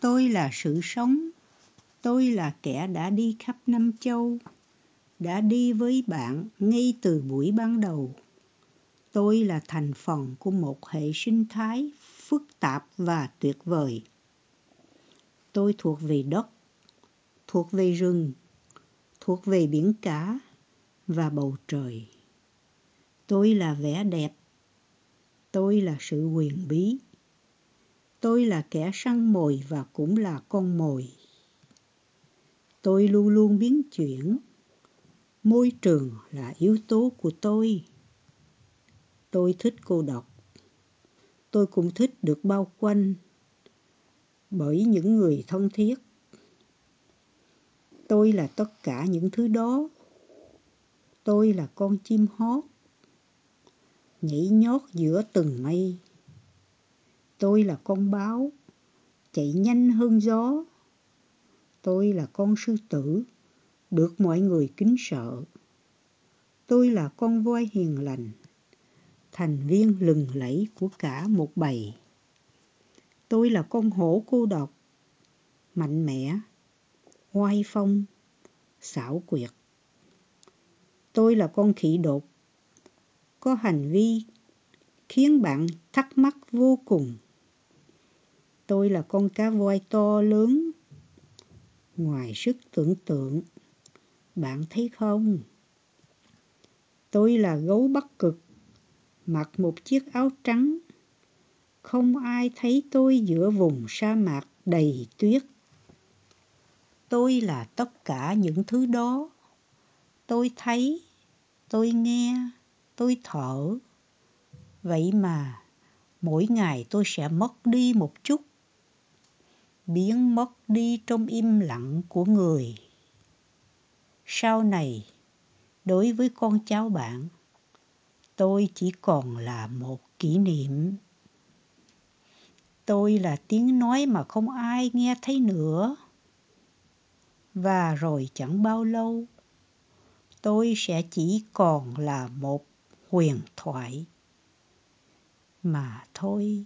Tôi là sự sống. Tôi là kẻ đã đi khắp năm châu, đã đi với bạn ngay từ buổi ban đầu. Tôi là thành phần của một hệ sinh thái phức tạp và tuyệt vời. Tôi thuộc về đất, thuộc về rừng, thuộc về biển cả và bầu trời. Tôi là vẻ đẹp. Tôi là sự quyền bí. Tôi là kẻ săn mồi và cũng là con mồi. Tôi luôn luôn biến chuyển. Môi trường là yếu tố của tôi. Tôi thích cô độc. Tôi cũng thích được bao quanh bởi những người thân thiết. Tôi là tất cả những thứ đó. Tôi là con chim hót, nhảy nhót giữa từng mây. Tôi là con báo, chạy nhanh hơn gió. Tôi là con sư tử, được mọi người kính sợ. Tôi là con voi hiền lành, thành viên lừng lẫy của cả một bầy. Tôi là con hổ cô độc, mạnh mẽ, oai phong, xảo quyệt. Tôi là con khỉ đột, có hành vi khiến bạn thắc mắc vô cùng. Tôi là con cá voi to lớn, ngoài sức tưởng tượng. Bạn thấy không? Tôi là gấu bắc cực, mặc một chiếc áo trắng. Không ai thấy tôi giữa vùng sa mạc đầy tuyết. Tôi là tất cả những thứ đó. Tôi thấy, tôi nghe, tôi thở. Vậy mà, mỗi ngày tôi sẽ mất đi một chút. Biến mất đi trong im lặng của người. Sau này, đối với con cháu bạn, tôi chỉ còn là một kỷ niệm. Tôi là tiếng nói mà không ai nghe thấy nữa. Và rồi chẳng bao lâu, tôi sẽ chỉ còn là một huyền thoại mà thôi